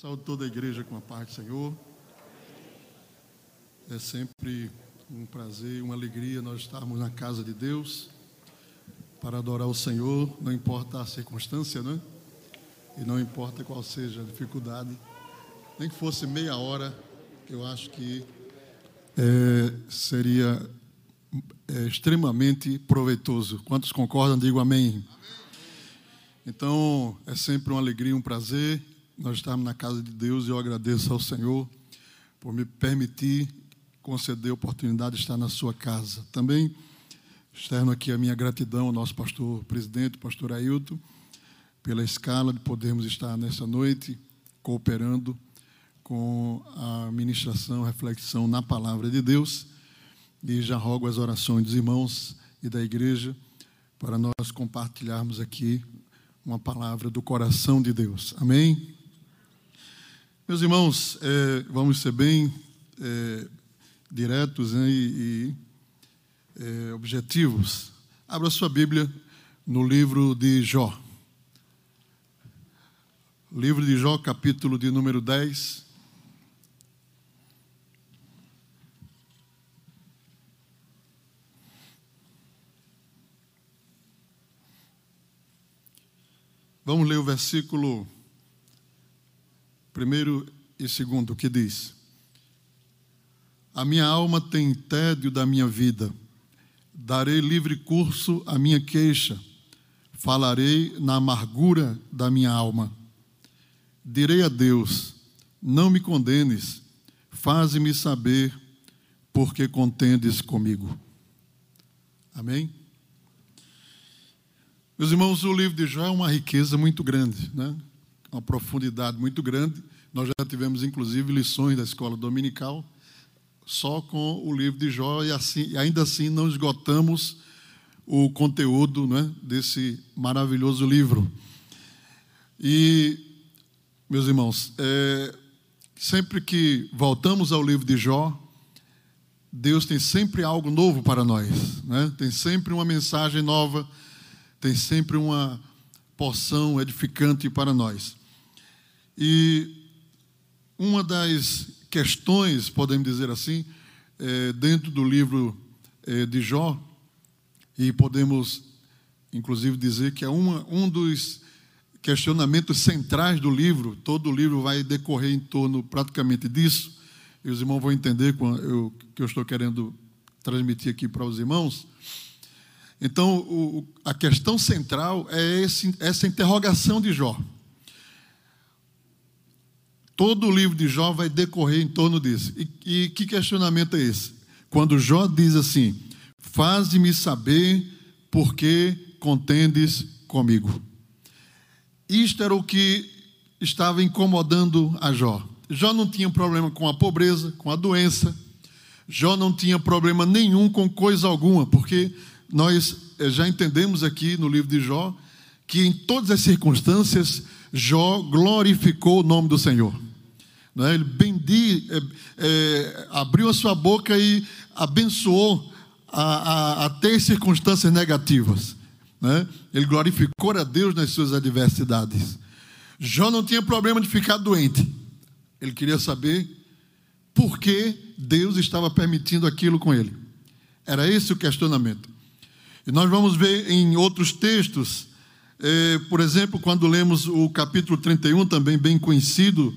Saúde toda a igreja com a paz do Senhor. É sempre um prazer, uma alegria nós estarmos na casa de Deus para adorar o Senhor, não importa a circunstância, né? E não importa qual seja a dificuldade, nem que fosse meia hora, eu acho que é, seria é, extremamente proveitoso. Quantos concordam, digo amém. Então, é sempre uma alegria, um prazer nós estamos na casa de Deus e eu agradeço ao Senhor por me permitir conceder a oportunidade de estar na sua casa. Também externo aqui a minha gratidão ao nosso pastor presidente, pastor Ailton, pela escala de podermos estar nessa noite cooperando com a ministração, reflexão na palavra de Deus. E já rogo as orações dos irmãos e da igreja para nós compartilharmos aqui uma palavra do coração de Deus. Amém? Meus irmãos, é, vamos ser bem é, diretos né, e, e é, objetivos. Abra sua Bíblia no livro de Jó. Livro de Jó, capítulo de número 10. Vamos ler o versículo Primeiro e segundo, que diz: A minha alma tem tédio da minha vida, darei livre curso à minha queixa, falarei na amargura da minha alma. Direi a Deus: Não me condenes, faze-me saber porque contendes comigo. Amém? Meus irmãos, o livro de Jó é uma riqueza muito grande, né? Uma profundidade muito grande. Nós já tivemos, inclusive, lições da escola dominical só com o livro de Jó e, assim, ainda assim não esgotamos o conteúdo né, desse maravilhoso livro. E, meus irmãos, é, sempre que voltamos ao livro de Jó, Deus tem sempre algo novo para nós, né? tem sempre uma mensagem nova, tem sempre uma porção edificante para nós. E uma das questões, podemos dizer assim, é, dentro do livro é, de Jó, e podemos inclusive dizer que é uma, um dos questionamentos centrais do livro, todo o livro vai decorrer em torno praticamente disso, e os irmãos vão entender o que eu estou querendo transmitir aqui para os irmãos. Então, o, a questão central é esse, essa interrogação de Jó. Todo o livro de Jó vai decorrer em torno disso. E, e que questionamento é esse? Quando Jó diz assim: Faze-me saber por que contendes comigo. Isto era o que estava incomodando a Jó. Jó não tinha problema com a pobreza, com a doença. Jó não tinha problema nenhum com coisa alguma, porque nós eh, já entendemos aqui no livro de Jó que em todas as circunstâncias Jó glorificou o nome do Senhor. Né? Ele bendi, é, é, abriu a sua boca e abençoou a, a, até circunstâncias negativas. Né? Ele glorificou a Deus nas suas adversidades. Jó não tinha problema de ficar doente. Ele queria saber por que Deus estava permitindo aquilo com ele. Era esse o questionamento. E nós vamos ver em outros textos, eh, por exemplo, quando lemos o capítulo 31, também bem conhecido,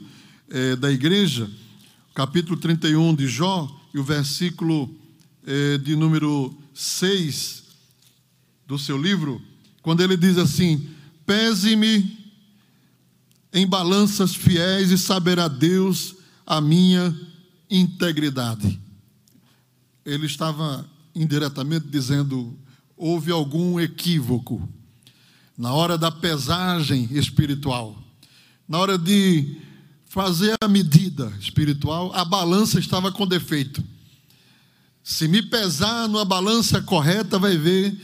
é, da igreja, capítulo 31 de Jó, e o versículo é, de número 6 do seu livro, quando ele diz assim: Pese-me em balanças fiéis e saberá Deus a minha integridade. Ele estava indiretamente dizendo: houve algum equívoco na hora da pesagem espiritual, na hora de fazer a medida espiritual, a balança estava com defeito. Se me pesar numa balança correta, vai ver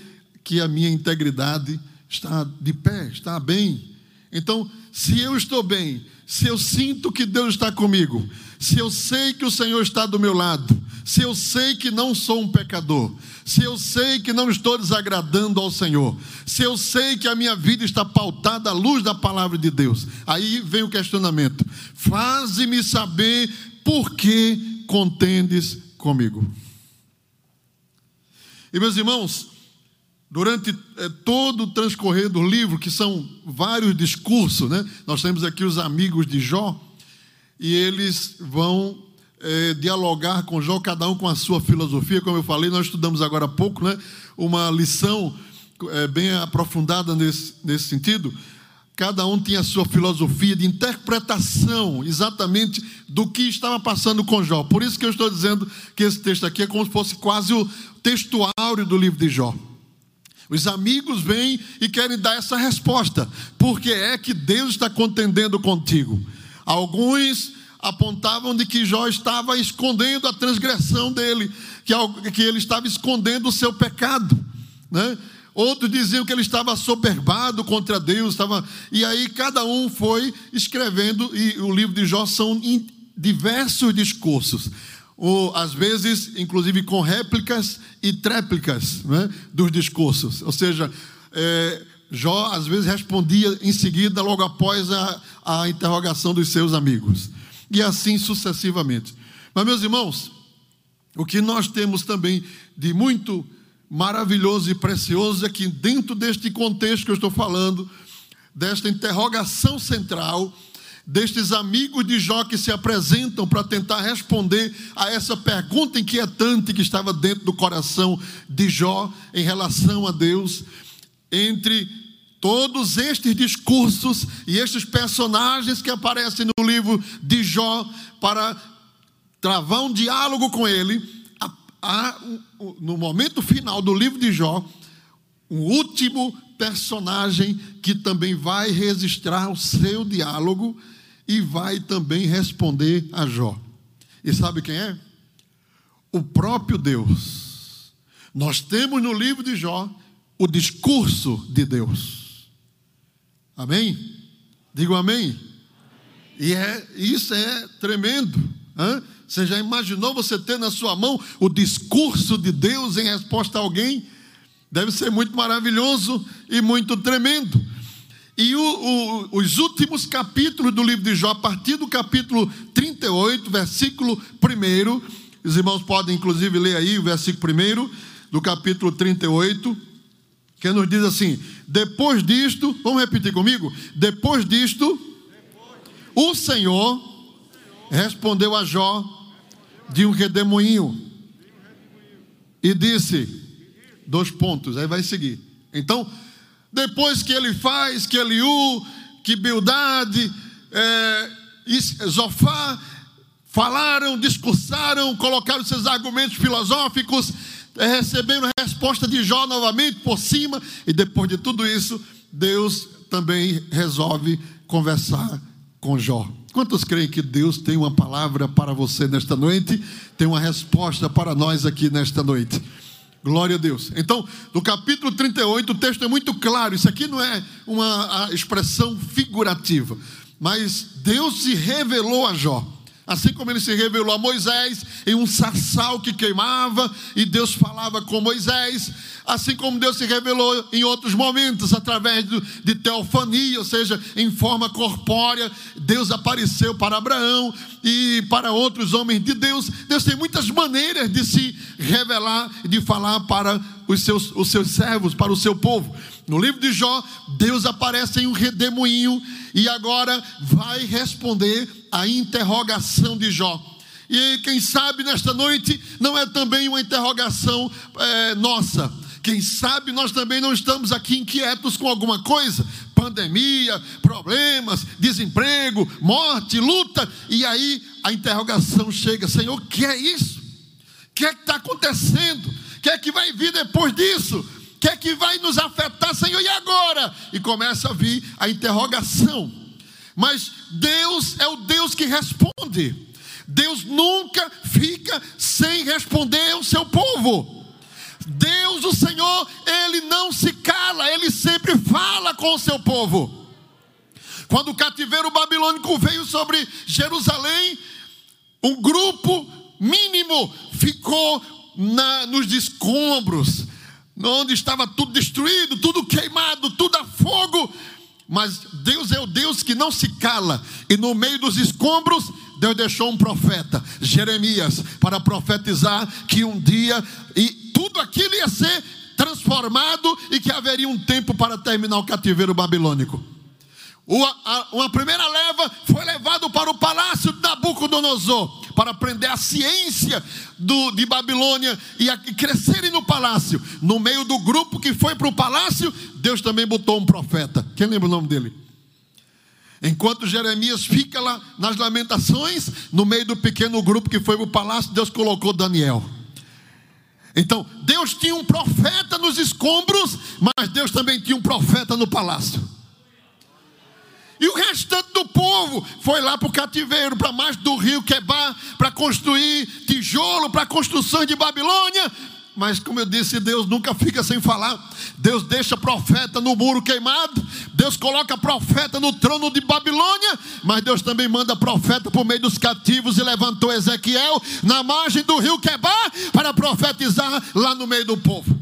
que a minha integridade está de pé, está bem. Então, se eu estou bem, se eu sinto que Deus está comigo, se eu sei que o Senhor está do meu lado, se eu sei que não sou um pecador, se eu sei que não estou desagradando ao Senhor, se eu sei que a minha vida está pautada à luz da palavra de Deus, aí vem o questionamento: faze-me saber por que contendes comigo. E meus irmãos, durante é, todo o transcorrer do livro, que são vários discursos, né? nós temos aqui os amigos de Jó, e eles vão é, dialogar com Jó, cada um com a sua filosofia, como eu falei, nós estudamos agora há pouco, né? uma lição é, bem aprofundada nesse, nesse sentido. Cada um tinha a sua filosofia de interpretação exatamente do que estava passando com Jó. Por isso que eu estou dizendo que esse texto aqui é como se fosse quase o texto áureo do livro de Jó. Os amigos vêm e querem dar essa resposta. Por que é que Deus está contendendo contigo? Alguns apontavam de que Jó estava escondendo a transgressão dele, que, que ele estava escondendo o seu pecado, né? Outros diziam que ele estava soberbado contra Deus, estava... e aí cada um foi escrevendo, e o livro de Jó são diversos discursos, ou às vezes, inclusive com réplicas e tréplicas né, dos discursos, ou seja, é, Jó às vezes respondia em seguida, logo após a, a interrogação dos seus amigos e assim sucessivamente. Mas, meus irmãos, o que nós temos também de muito maravilhoso e precioso é que, dentro deste contexto que eu estou falando, desta interrogação central, destes amigos de Jó que se apresentam para tentar responder a essa pergunta inquietante que estava dentro do coração de Jó em relação a Deus, entre Todos estes discursos e estes personagens que aparecem no livro de Jó para travar um diálogo com ele, há, no momento final do livro de Jó, um último personagem que também vai registrar o seu diálogo e vai também responder a Jó. E sabe quem é? O próprio Deus. Nós temos no livro de Jó o discurso de Deus. Amém? Digo amém. E é, isso é tremendo. Hein? Você já imaginou você ter na sua mão o discurso de Deus em resposta a alguém? Deve ser muito maravilhoso e muito tremendo. E o, o, os últimos capítulos do livro de Jó, a partir do capítulo 38, versículo 1, os irmãos podem inclusive ler aí o versículo 1 do capítulo 38 que nos diz assim: depois disto, vamos repetir comigo? Depois disto, o Senhor respondeu a Jó de um redemoinho e disse: dois pontos, aí vai seguir. Então, depois que ele faz, que Eliú, que Bildade, é, Zofá falaram, discursaram, colocaram seus argumentos filosóficos, é, recebendo a resposta de Jó novamente por cima, e depois de tudo isso, Deus também resolve conversar com Jó. Quantos creem que Deus tem uma palavra para você nesta noite? Tem uma resposta para nós aqui nesta noite. Glória a Deus. Então, no capítulo 38, o texto é muito claro. Isso aqui não é uma expressão figurativa, mas Deus se revelou a Jó. Assim como ele se revelou a Moisés em um sarçal que queimava e Deus falava com Moisés, assim como Deus se revelou em outros momentos através de teofania, ou seja, em forma corpórea, Deus apareceu para Abraão e para outros homens de Deus. Deus tem muitas maneiras de se revelar de falar para os seus, os seus servos, para o seu povo. No livro de Jó, Deus aparece em um redemoinho e agora vai responder a interrogação de Jó. E quem sabe nesta noite não é também uma interrogação é, nossa. Quem sabe nós também não estamos aqui inquietos com alguma coisa, pandemia, problemas, desemprego, morte, luta, e aí a interrogação chega: Senhor, o que é isso? O que é que está acontecendo? O que é que vai vir depois disso? O que é que vai nos afetar, Senhor? E agora? E começa a vir a interrogação. Mas Deus é o Deus que responde. Deus nunca fica sem responder ao seu povo. Deus, o Senhor, ele não se cala, ele sempre fala com o seu povo. Quando o cativeiro babilônico veio sobre Jerusalém, um grupo mínimo ficou na, nos escombros, onde estava tudo destruído, tudo queimado, tudo a fogo. Mas Deus é o Deus que não se cala, e no meio dos escombros, Deus deixou um profeta, Jeremias, para profetizar que um dia e tudo aquilo ia ser transformado e que haveria um tempo para terminar o cativeiro babilônico. Uma primeira leva foi levado para o palácio de Nabucodonosor para aprender a ciência do, de Babilônia e, a, e crescerem no palácio. No meio do grupo que foi para o palácio, Deus também botou um profeta. Quem lembra o nome dele? Enquanto Jeremias fica lá nas lamentações, no meio do pequeno grupo que foi para o palácio, Deus colocou Daniel. Então, Deus tinha um profeta nos escombros, mas Deus também tinha um profeta no palácio. E o restante do povo foi lá para o cativeiro, para mais do rio Quebar, para construir tijolo para construção de Babilônia. Mas, como eu disse, Deus nunca fica sem falar. Deus deixa profeta no muro queimado. Deus coloca profeta no trono de Babilônia. Mas Deus também manda profeta por meio dos cativos e levantou Ezequiel na margem do rio Quebar para profetizar lá no meio do povo.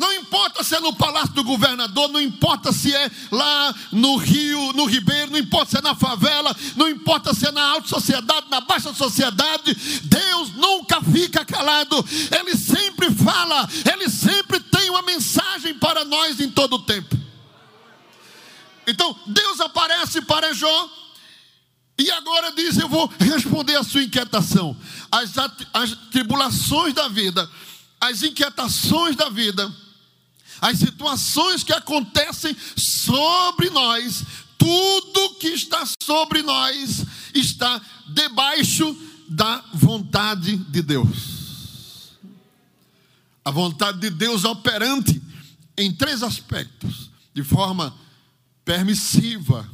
Não importa se é no palácio do governador, não importa se é lá no Rio, no Ribeiro, não importa se é na favela, não importa se é na alta sociedade, na baixa sociedade, Deus nunca fica calado, Ele sempre fala, Ele sempre tem uma mensagem para nós em todo o tempo. Então, Deus aparece para Jó e agora diz: Eu vou responder a sua inquietação. As, as tribulações da vida, as inquietações da vida as situações que acontecem sobre nós, tudo que está sobre nós está debaixo da vontade de Deus. A vontade de Deus operante em três aspectos: de forma permissiva,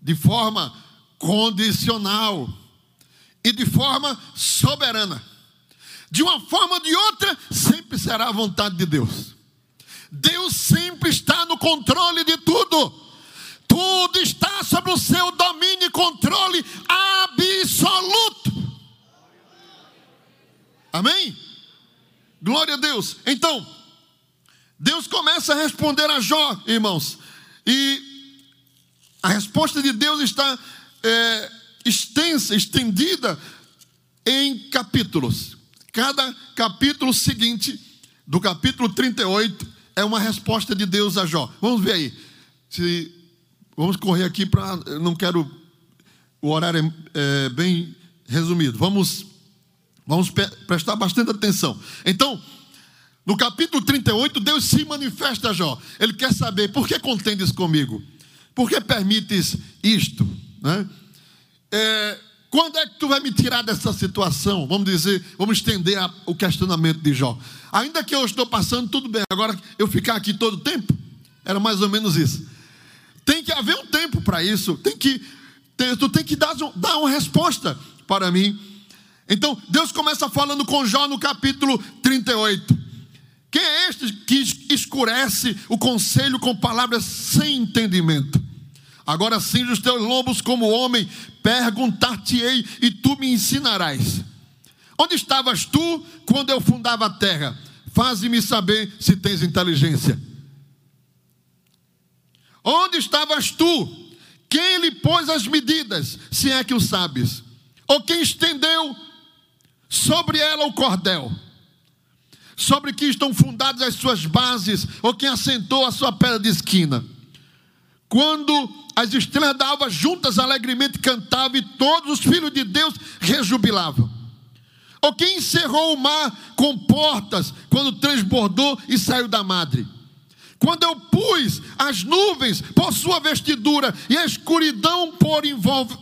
de forma condicional e de forma soberana. De uma forma ou de outra, sempre será a vontade de Deus. Deus sempre está no controle de tudo. Tudo está sob o seu domínio e controle absoluto. Amém? Glória a Deus. Então, Deus começa a responder a Jó, irmãos. E a resposta de Deus está é, extensa, estendida em capítulos. Cada capítulo seguinte, do capítulo 38 é uma resposta de Deus a Jó. Vamos ver aí. Se, vamos correr aqui para. Não quero. O horário é, é bem resumido. Vamos, vamos prestar bastante atenção. Então, no capítulo 38, Deus se manifesta a Jó. Ele quer saber por que contendes comigo? Por que permites isto? Né? É, quando é que tu vai me tirar dessa situação? Vamos dizer, vamos estender a, o questionamento de Jó. Ainda que eu estou passando, tudo bem. Agora eu ficar aqui todo o tempo? Era mais ou menos isso. Tem que haver um tempo para isso. Tem que, tem, tu tem que dar, dar uma resposta para mim. Então, Deus começa falando com Jó no capítulo 38. Quem é este que escurece o conselho com palavras sem entendimento? Agora cinge os teus lombos como homem, perguntar-te-ei e tu me ensinarás. Onde estavas tu quando eu fundava a terra? Faze-me saber se tens inteligência. Onde estavas tu? Quem lhe pôs as medidas, se é que o sabes? Ou quem estendeu sobre ela o cordel? Sobre que estão fundadas as suas bases, ou quem assentou a sua pedra de esquina? Quando as estrelas da alva juntas alegremente cantavam e todos os filhos de Deus rejubilavam. Ou quem encerrou o mar com portas quando transbordou e saiu da madre? Quando eu pus as nuvens por sua vestidura e a escuridão por envolve,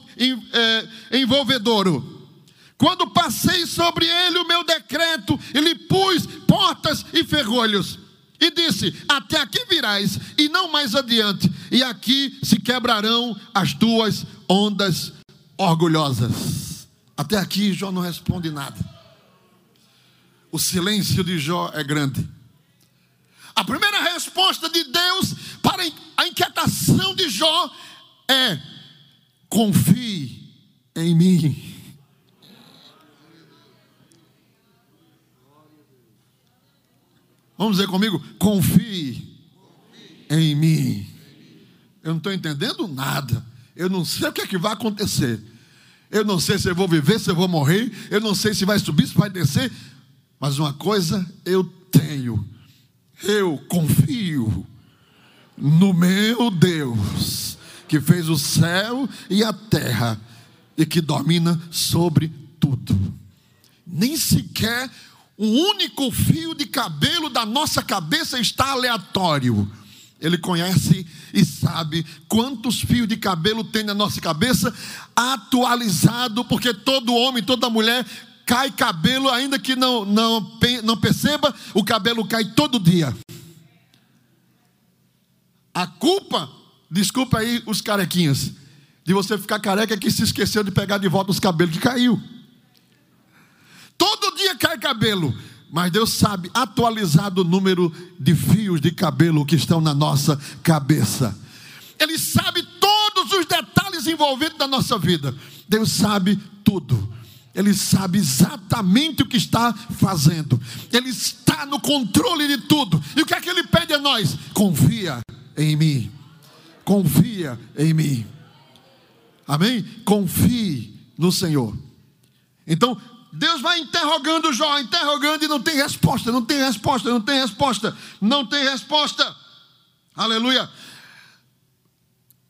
é, envolvedouro. Quando passei sobre ele o meu decreto e lhe pus portas e ferrolhos e disse: Até aqui virás, e não mais adiante, e aqui se quebrarão as tuas ondas orgulhosas. Até aqui Jó não responde nada. O silêncio de Jó é grande. A primeira resposta de Deus para a inquietação de Jó é: confie em mim. Vamos dizer comigo? Confie em mim. Eu não estou entendendo nada. Eu não sei o que é que vai acontecer. Eu não sei se eu vou viver, se eu vou morrer. Eu não sei se vai subir, se vai descer. Mas uma coisa eu tenho. Eu confio no meu Deus, que fez o céu e a terra e que domina sobre tudo. Nem sequer um único fio de cabelo da nossa cabeça está aleatório. Ele conhece e sabe quantos fios de cabelo tem na nossa cabeça, atualizado, porque todo homem, toda mulher cai cabelo, ainda que não, não, não perceba, o cabelo cai todo dia. A culpa, desculpa aí os carequinhas, de você ficar careca é que se esqueceu de pegar de volta os cabelos que caiu. Todo dia cai cabelo. Mas Deus sabe atualizado o número de fios de cabelo que estão na nossa cabeça. Ele sabe todos os detalhes envolvidos da nossa vida. Deus sabe tudo. Ele sabe exatamente o que está fazendo. Ele está no controle de tudo. E o que é que ele pede a nós? Confia em mim. Confia em mim. Amém? Confie no Senhor. Então, Deus vai interrogando Jó, interrogando e não tem resposta, não tem resposta, não tem resposta, não tem resposta. Aleluia.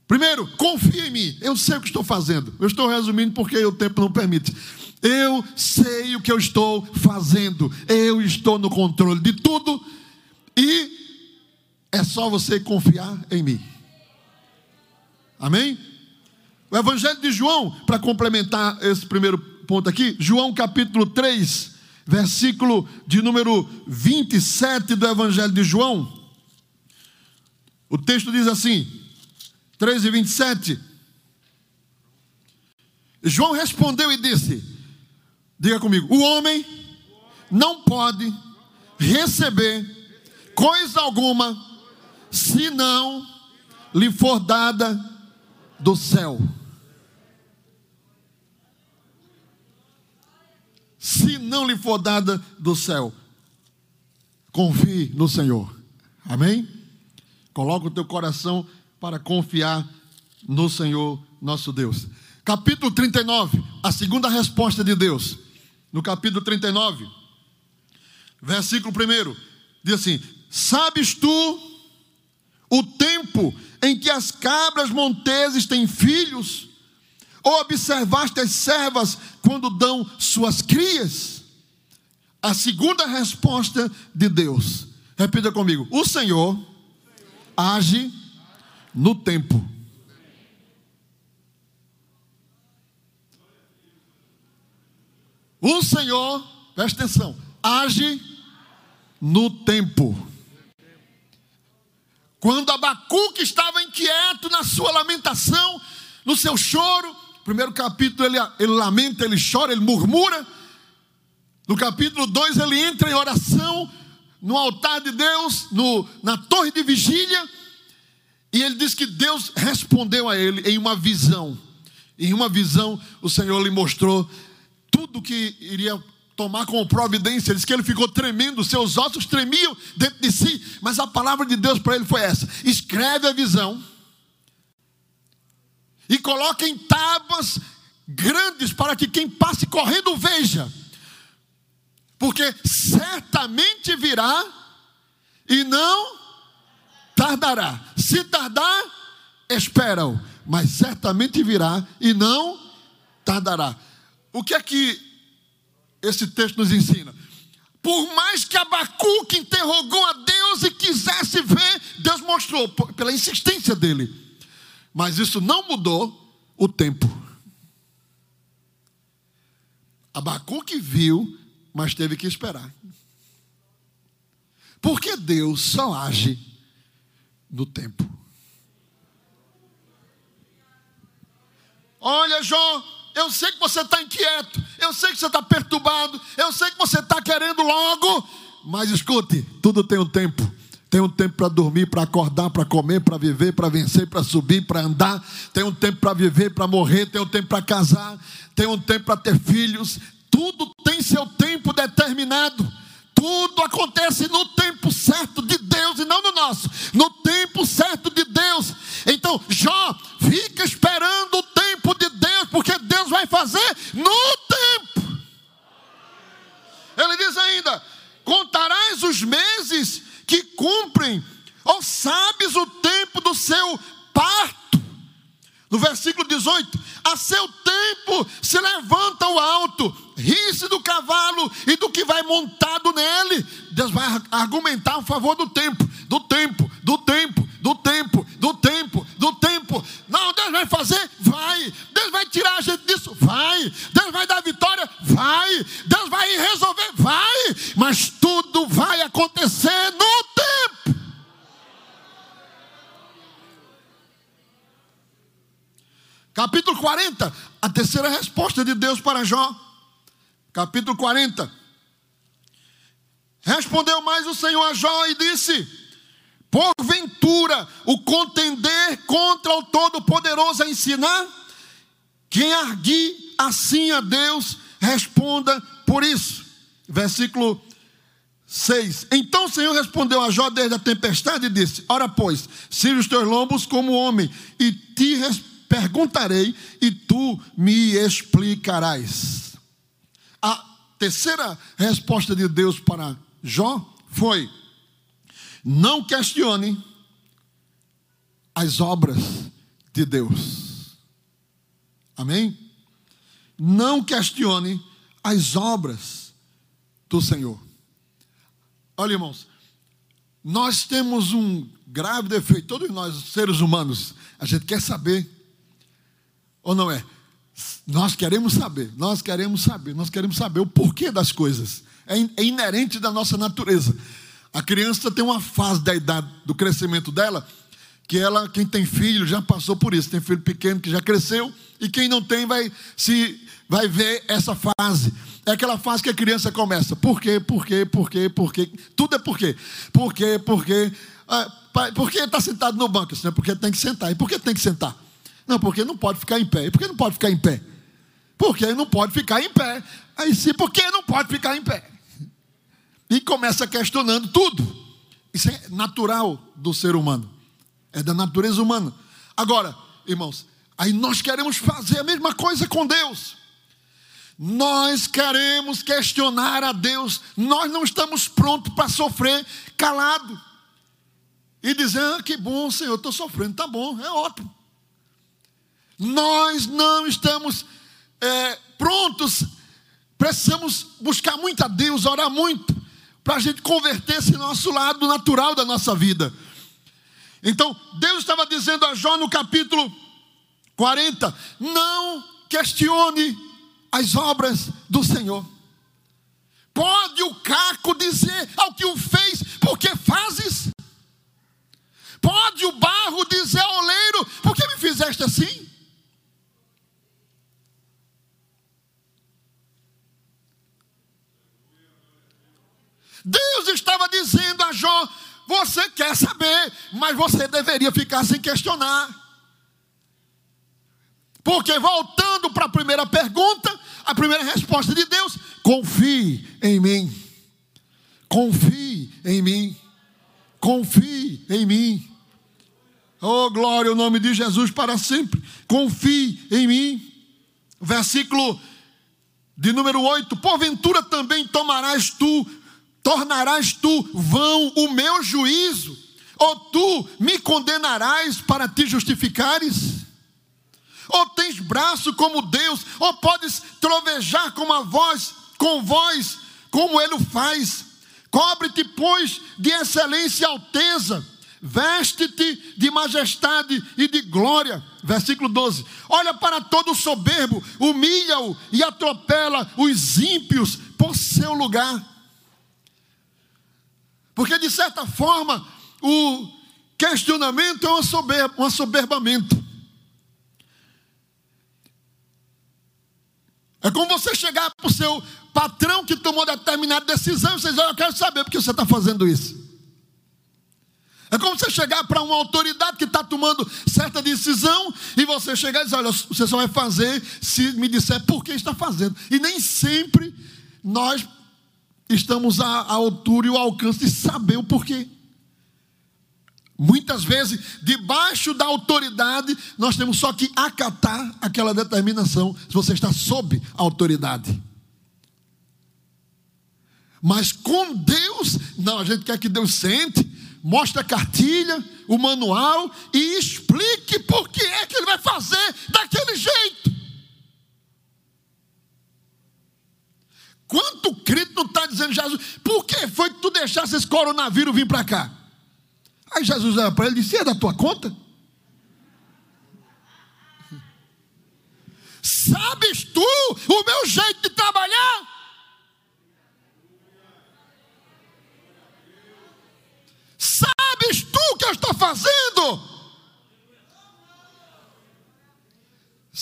Primeiro, confia em mim. Eu sei o que estou fazendo. Eu estou resumindo porque o tempo não permite. Eu sei o que eu estou fazendo. Eu estou no controle de tudo e é só você confiar em mim. Amém? O Evangelho de João, para complementar esse primeiro ponto aqui, João capítulo 3, versículo de número 27 do Evangelho de João. O texto diz assim, 3 e 27. João respondeu e disse: Diga comigo, o homem não pode receber coisa alguma se não lhe for dada do céu. Se não lhe for dada do céu. Confie no Senhor. Amém? Coloca o teu coração para confiar no Senhor nosso Deus. Capítulo 39, a segunda resposta de Deus. No capítulo 39, versículo 1, diz assim: Sabes tu o tempo em que as cabras monteses têm filhos? Ou observaste as servas quando dão suas crias? A segunda resposta de Deus. Repita comigo. O Senhor age no tempo. O Senhor, presta atenção, age no tempo. Quando Abacuque estava inquieto na sua lamentação, no seu choro, primeiro capítulo ele, ele lamenta, ele chora, ele murmura. No capítulo 2 ele entra em oração no altar de Deus, no, na torre de vigília, e ele diz que Deus respondeu a ele em uma visão. Em uma visão, o Senhor lhe mostrou tudo que iria tomar como providência. Disse que ele ficou tremendo, seus ossos tremiam dentro de si, mas a palavra de Deus para ele foi essa: escreve a visão e coloquem tábuas grandes para que quem passe correndo veja, porque certamente virá e não tardará. Se tardar, espera-o, mas certamente virá e não tardará. O que é que esse texto nos ensina? Por mais que Abacuque interrogou a Deus e quisesse ver, Deus mostrou, pela insistência dele mas isso não mudou o tempo. Abacuque viu, mas teve que esperar. Porque Deus só age no tempo. Olha, João, eu sei que você está inquieto, eu sei que você está perturbado, eu sei que você está querendo logo, mas escute, tudo tem um tempo. Tem um tempo para dormir, para acordar, para comer, para viver, para vencer, para subir, para andar. Tem um tempo para viver, para morrer. Tem um tempo para casar. Tem um tempo para ter filhos. Tudo tem seu tempo determinado. Tudo acontece no tempo certo de Deus e não no nosso. No tempo certo de Deus. Então, Jó, fica esperando o tempo de Deus, porque Deus vai fazer no tempo. Ele diz ainda: contarás os meses que cumprem, ou sabes o tempo do seu parto. No versículo 18: A seu tempo se levanta o alto, ri-se do cavalo e do que vai montado nele. Deus vai argumentar a favor do tempo, do tempo, do tempo, do tempo, do tempo, do tempo. Não, Deus vai fazer? Vai. Deus vai tirar a gente disso? Vai. Deus vai dar vitória? Vai. Deus vai resolver? Vai. Mas tudo vai acontecer no tempo. Capítulo 40, a terceira resposta de Deus para Jó. Capítulo 40. Respondeu mais o Senhor a Jó e disse: Porventura, o contender contra o Todo-Poderoso a ensinar? Quem arguir assim a Deus, responda por isso. Versículo 6. Então o Senhor respondeu a Jó desde a tempestade e disse: Ora, pois, sirva os teus lombos como homem, e te perguntarei, e tu me explicarás. A terceira resposta de Deus para Jó foi: não questione as obras de Deus. Amém? Não questione as obras do Senhor. Olha, irmãos, nós temos um grave defeito, todos nós, seres humanos, a gente quer saber, ou não é? Nós queremos saber, nós queremos saber, nós queremos saber o porquê das coisas, é, é inerente da nossa natureza. A criança tem uma fase da idade do crescimento dela que ela, quem tem filho, já passou por isso. Tem filho pequeno que já cresceu e quem não tem vai se vai ver essa fase. É aquela fase que a criança começa. Por quê? Por quê? Por quê? Por quê? Tudo é por quê? Por quê? Por quê? Ah, por que está sentado no banco? Assim, porque tem que sentar. E por que tem que sentar? Não, porque não pode ficar em pé. E por que não pode ficar em pé? Porque não pode ficar em pé. Aí sim, por que não pode ficar em pé? E começa questionando tudo. Isso é natural do ser humano, é da natureza humana. Agora, irmãos, aí nós queremos fazer a mesma coisa com Deus. Nós queremos questionar a Deus, nós não estamos prontos para sofrer calado e dizer: ah, que bom, Senhor, estou sofrendo, tá bom, é ótimo. Nós não estamos é, prontos, precisamos buscar muito a Deus, orar muito, para a gente converter esse nosso lado natural da nossa vida. Então, Deus estava dizendo a Jó no capítulo 40: não questione as obras do Senhor. Pode o caco dizer ao que o fez, porque fazes? Pode o barro dizer ao oleiro, por que me fizeste assim? Deus estava dizendo a Jó: Você quer saber, mas você deveria ficar sem questionar. Porque voltando para a primeira pergunta, a primeira resposta de Deus: confie em mim. Confie em mim. Confie em mim. Oh, glória ao nome de Jesus para sempre. Confie em mim. Versículo de número 8: Porventura também tomarás tu tornarás tu vão o meu juízo? Ou tu me condenarás para te justificares? Ou tens braço como Deus? Ou podes trovejar com a voz, com voz, como ele o faz? Cobre-te, pois, de excelência e alteza, veste-te de majestade e de glória. Versículo 12: Olha para todo soberbo, humilha-o e atropela os ímpios por seu lugar porque, de certa forma, o questionamento é um, soberba, um assoberbamento. É como você chegar para o seu patrão que tomou determinada decisão e você diz: Eu quero saber porque você está fazendo isso. É como você chegar para uma autoridade que está tomando certa decisão e você chegar e dizer: Olha, você só vai fazer se me disser por que está fazendo. E nem sempre nós estamos à altura e ao alcance de saber o porquê. Muitas vezes, debaixo da autoridade, nós temos só que acatar aquela determinação, se você está sob a autoridade. Mas com Deus, não, a gente quer que Deus sente, mostre a cartilha, o manual e explique por que é que ele vai fazer daquele jeito. Quanto crente não está dizendo, Jesus, por que foi que tu deixasse esse coronavírus vir para cá? Aí Jesus olha para ele e disse: É da tua conta? Sabes tu o meu jeito de trabalhar? Sabes tu o que eu estou fazendo?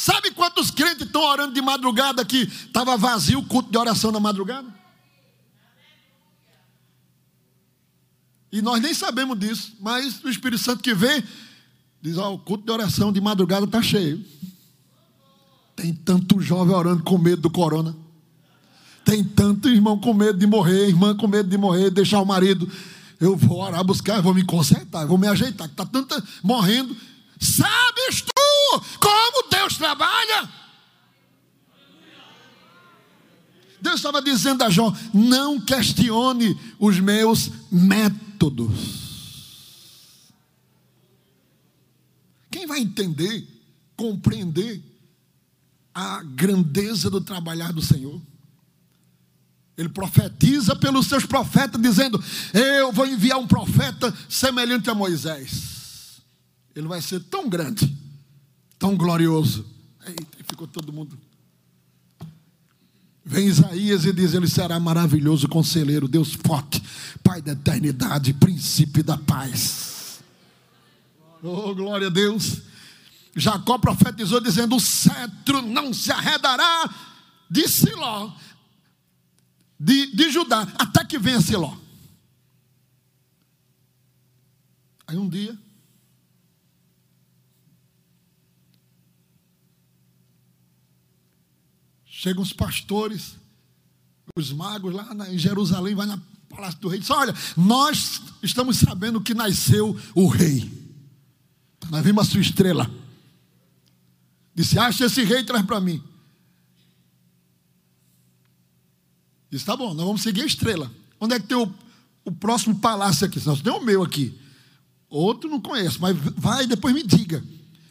Sabe quantos crentes estão orando de madrugada que estava vazio o culto de oração na madrugada? E nós nem sabemos disso, mas o Espírito Santo que vê, diz: Ó, oh, o culto de oração de madrugada está cheio. Tem tanto jovem orando com medo do corona. Tem tanto irmão com medo de morrer, irmã com medo de morrer, deixar o marido. Eu vou orar, buscar, vou me consertar, vou me ajeitar, está tanta morrendo. Sabes tu como Deus trabalha? Deus estava dizendo a Jó: não questione os meus métodos. Quem vai entender, compreender a grandeza do trabalhar do Senhor? Ele profetiza pelos seus profetas, dizendo: Eu vou enviar um profeta semelhante a Moisés. Ele vai ser tão grande, tão glorioso. Eita, ficou todo mundo. Vem Isaías e diz: Ele será maravilhoso conselheiro, Deus forte, Pai da eternidade, príncipe da paz. Oh, glória a Deus. Jacó profetizou dizendo: O cetro não se arredará de Siló, de, de Judá, até que venha Siló. Aí um dia, Chegam os pastores, os magos lá em Jerusalém, vai na palácio do rei. Diz: Olha, nós estamos sabendo que nasceu o rei. Nós vimos a sua estrela. Disse: Acha esse rei e traz para mim. Disse: Tá bom, nós vamos seguir a estrela. Onde é que tem o, o próximo palácio aqui? Nós tem o meu aqui. Outro não conheço, mas vai e depois me diga.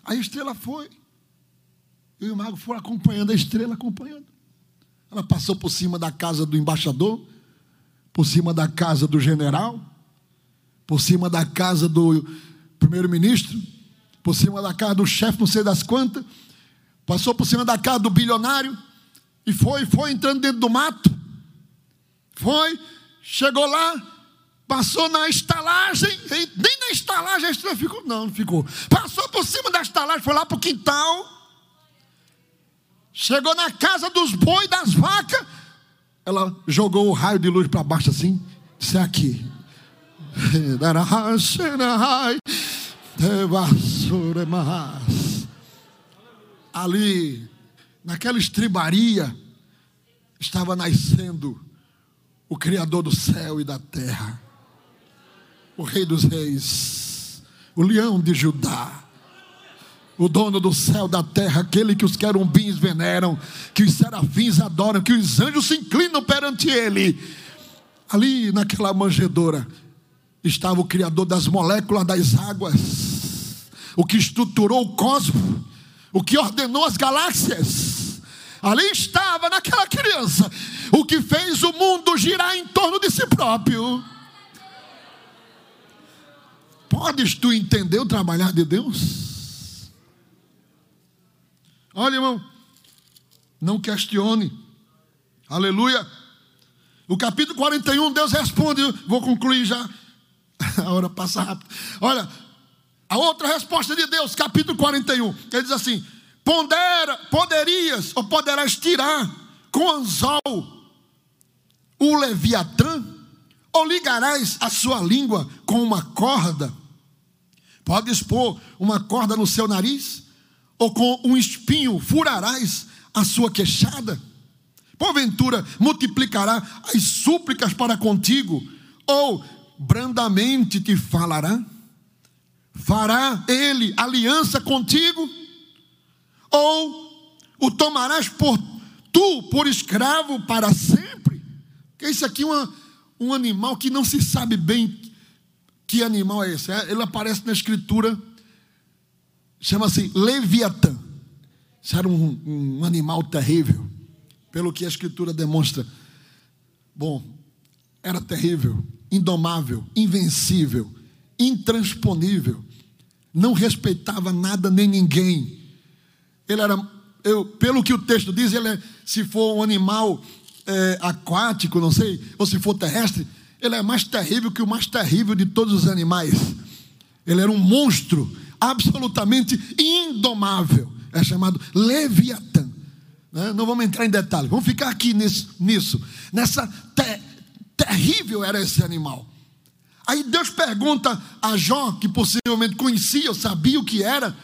Aí a estrela foi. E o mago foi acompanhando a estrela, acompanhando. Ela passou por cima da casa do embaixador, por cima da casa do general, por cima da casa do primeiro-ministro, por cima da casa do chefe, não sei das quantas, passou por cima da casa do bilionário, e foi, foi entrando dentro do mato. Foi, chegou lá, passou na estalagem, nem na estalagem a estrela ficou, não, não ficou. Passou por cima da estalagem, foi lá para o quintal, Chegou na casa dos bois, das vacas. Ela jogou o raio de luz para baixo assim. Disse aqui. Ali, naquela estribaria, estava nascendo o Criador do céu e da terra, o Rei dos Reis, o Leão de Judá o dono do céu, da terra, aquele que os querumbins veneram, que os serafins adoram, que os anjos se inclinam perante ele. Ali naquela manjedoura estava o Criador das moléculas das águas, o que estruturou o cosmos, o que ordenou as galáxias. Ali estava naquela criança, o que fez o mundo girar em torno de si próprio. Podes tu entender o trabalhar de Deus? Olha, irmão, não questione. Aleluia. O capítulo 41, Deus responde, vou concluir já. A hora passa rápido. Olha, a outra resposta de Deus, capítulo 41, ele diz assim: Pondera, poderias ou poderás tirar com anzol o leviatã, ou ligarás a sua língua com uma corda? Podes pôr uma corda no seu nariz? Ou com um espinho furarás a sua queixada? Porventura multiplicará as súplicas para contigo? Ou brandamente te falará? Fará ele aliança contigo? Ou o tomarás por tu por escravo para sempre? Que isso aqui é uma, um animal que não se sabe bem que animal é esse. É, ele aparece na escritura, chama-se Leviatã. Isso era um, um animal terrível, pelo que a escritura demonstra. Bom, era terrível, indomável, invencível, intransponível, não respeitava nada nem ninguém. Ele era, eu, pelo que o texto diz, ele é, se for um animal é, aquático, não sei, ou se for terrestre, ele é mais terrível que o mais terrível de todos os animais. Ele era um monstro absolutamente indomável. É chamado Leviatã. Né? Não vamos entrar em detalhes, vamos ficar aqui nisso. Nessa ter, terrível era esse animal. Aí Deus pergunta a Jó, que possivelmente conhecia, sabia o que era,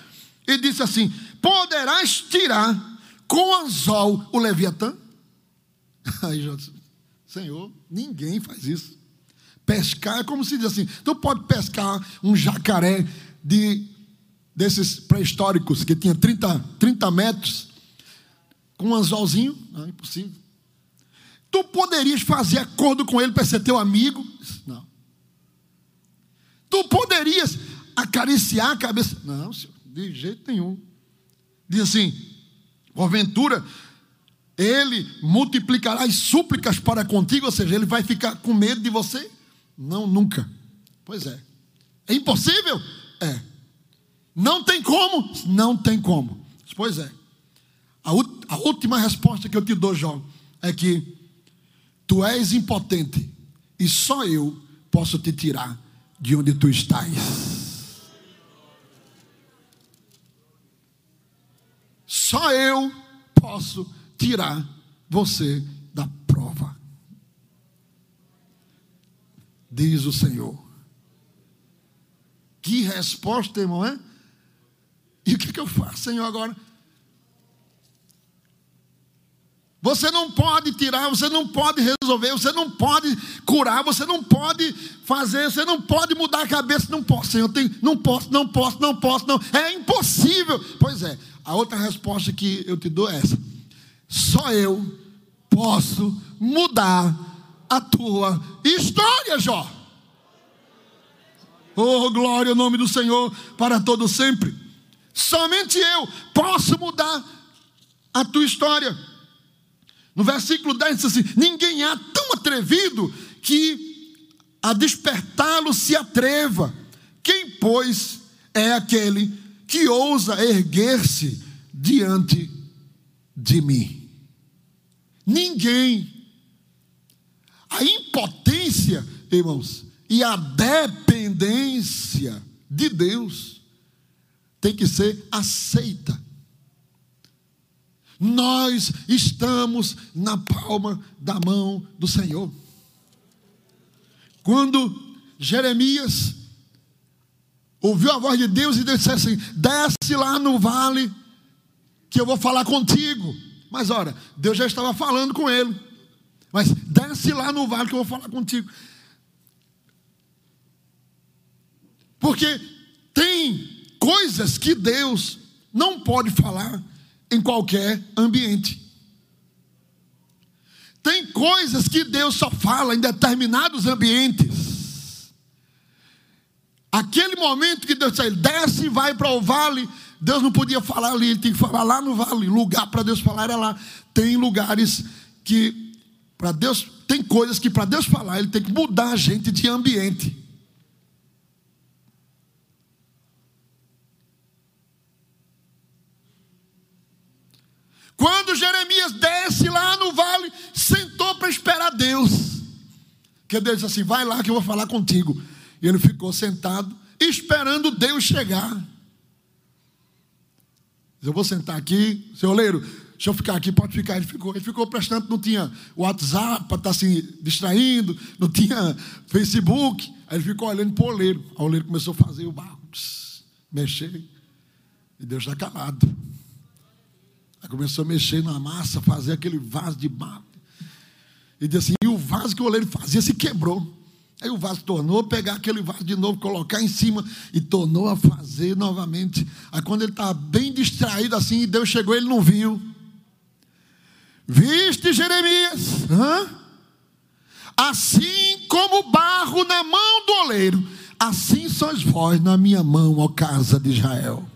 e disse assim: Poderás tirar com anzol o Leviatã? Aí Jó disse: Senhor, ninguém faz isso. Pescar é como se diz assim: tu pode pescar um jacaré de desses pré-históricos que tinha 30, 30 metros com um anzolzinho? Não, impossível. Tu poderias fazer acordo com ele para ser teu amigo? Não. Tu poderias acariciar a cabeça? Não, senhor, de jeito nenhum. Diz assim: porventura, ele multiplicará as súplicas para contigo, ou seja, ele vai ficar com medo de você? Não, nunca. Pois é. É impossível? É. Não tem como? Não tem como. Pois é. A, a última resposta que eu te dou, João, é que tu és impotente e só eu posso te tirar de onde tu estás. Só eu posso tirar você da prova. Diz o Senhor. Que resposta, irmão, é? E o que, que eu faço, Senhor, agora? Você não pode tirar, você não pode resolver, você não pode curar, você não pode fazer, você não pode mudar a cabeça. Não posso, Senhor, tenho, não posso, não posso, não posso, não. É impossível. Pois é, a outra resposta que eu te dou é essa: só eu posso mudar a tua história, Jó. Oh, glória ao nome do Senhor para todo sempre. Somente eu posso mudar a tua história. No versículo 10 diz assim: Ninguém há tão atrevido que a despertá-lo se atreva. Quem, pois, é aquele que ousa erguer-se diante de mim? Ninguém. A impotência, irmãos, e a dependência de Deus tem que ser aceita nós estamos na palma da mão do Senhor. Quando Jeremias ouviu a voz de Deus e disse assim: desce lá no vale, que eu vou falar contigo. Mas olha, Deus já estava falando com ele. Mas desce lá no vale que eu vou falar contigo. Porque tem coisas que Deus não pode falar em qualquer ambiente. Tem coisas que Deus só fala em determinados ambientes. Aquele momento que Deus disse, desce e vai para o vale, Deus não podia falar ali, ele tem que falar lá no vale. Lugar para Deus falar era lá. Tem lugares que, para Deus, tem coisas que para Deus falar, ele tem que mudar a gente de ambiente. Quando Jeremias desce lá no vale, sentou para esperar Deus. Que Deus disse assim: vai lá que eu vou falar contigo. E ele ficou sentado, esperando Deus chegar. Eu vou sentar aqui, seu oleiro, deixa eu ficar aqui, pode ficar. Ele ficou, ele ficou prestando, não tinha WhatsApp para estar tá se distraindo, não tinha Facebook. Aí ele ficou olhando para o oleiro. O oleiro começou a fazer o barro. mexer. E Deus está calado. Começou a mexer na massa, fazer aquele vaso de barro. E disse assim: e o vaso que o oleiro fazia se quebrou. Aí o vaso tornou, pegar aquele vaso de novo, colocar em cima e tornou a fazer novamente. Aí quando ele estava bem distraído assim, Deus chegou, ele não viu. Viste Jeremias? Hã? Assim como barro na mão do oleiro, assim sois vós na minha mão, ó casa de Israel.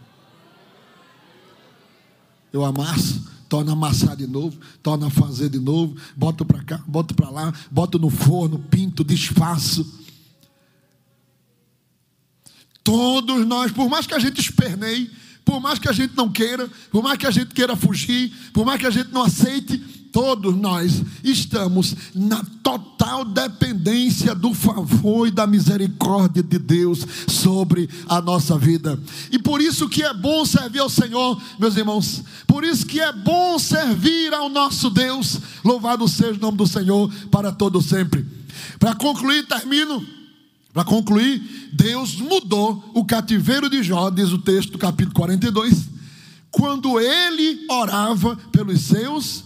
Eu amasso, torna a amassar de novo, torna a fazer de novo, boto para cá, boto para lá, boto no forno, pinto, desfaço. Todos nós, por mais que a gente esperneie, por mais que a gente não queira, por mais que a gente queira fugir, por mais que a gente não aceite, todos nós estamos na total dependência do favor e da misericórdia de Deus sobre a nossa vida. E por isso que é bom servir ao Senhor, meus irmãos. Por isso que é bom servir ao nosso Deus. Louvado seja o nome do Senhor para todo sempre. Para concluir, termino para concluir, Deus mudou o cativeiro de Jó, diz o texto, capítulo 42, quando ele orava pelos seus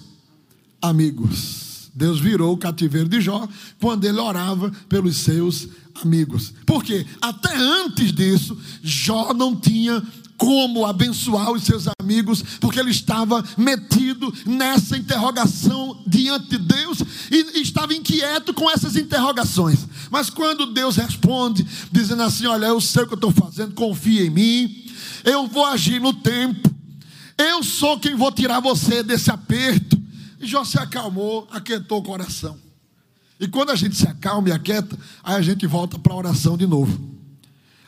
amigos. Deus virou o cativeiro de Jó quando ele orava pelos seus amigos. Por quê? Até antes disso, Jó não tinha como abençoar os seus amigos, porque ele estava metido nessa interrogação diante de Deus e estava inquieto com essas interrogações. Mas quando Deus responde, dizendo assim: Olha, eu sei o que eu estou fazendo, confia em mim, eu vou agir no tempo, eu sou quem vou tirar você desse aperto. E Jó se acalmou, aquietou o coração. E quando a gente se acalma e aquieta, aí a gente volta para a oração de novo.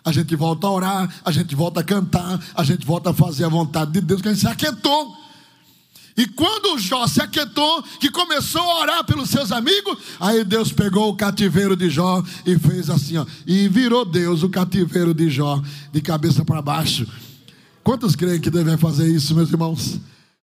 A gente volta a orar, a gente volta a cantar, a gente volta a fazer a vontade de Deus, que a gente se aquietou. E quando Jó se aquietou, que começou a orar pelos seus amigos, aí Deus pegou o cativeiro de Jó e fez assim, ó, e virou Deus o cativeiro de Jó de cabeça para baixo. Quantos creem que devem fazer isso, meus irmãos?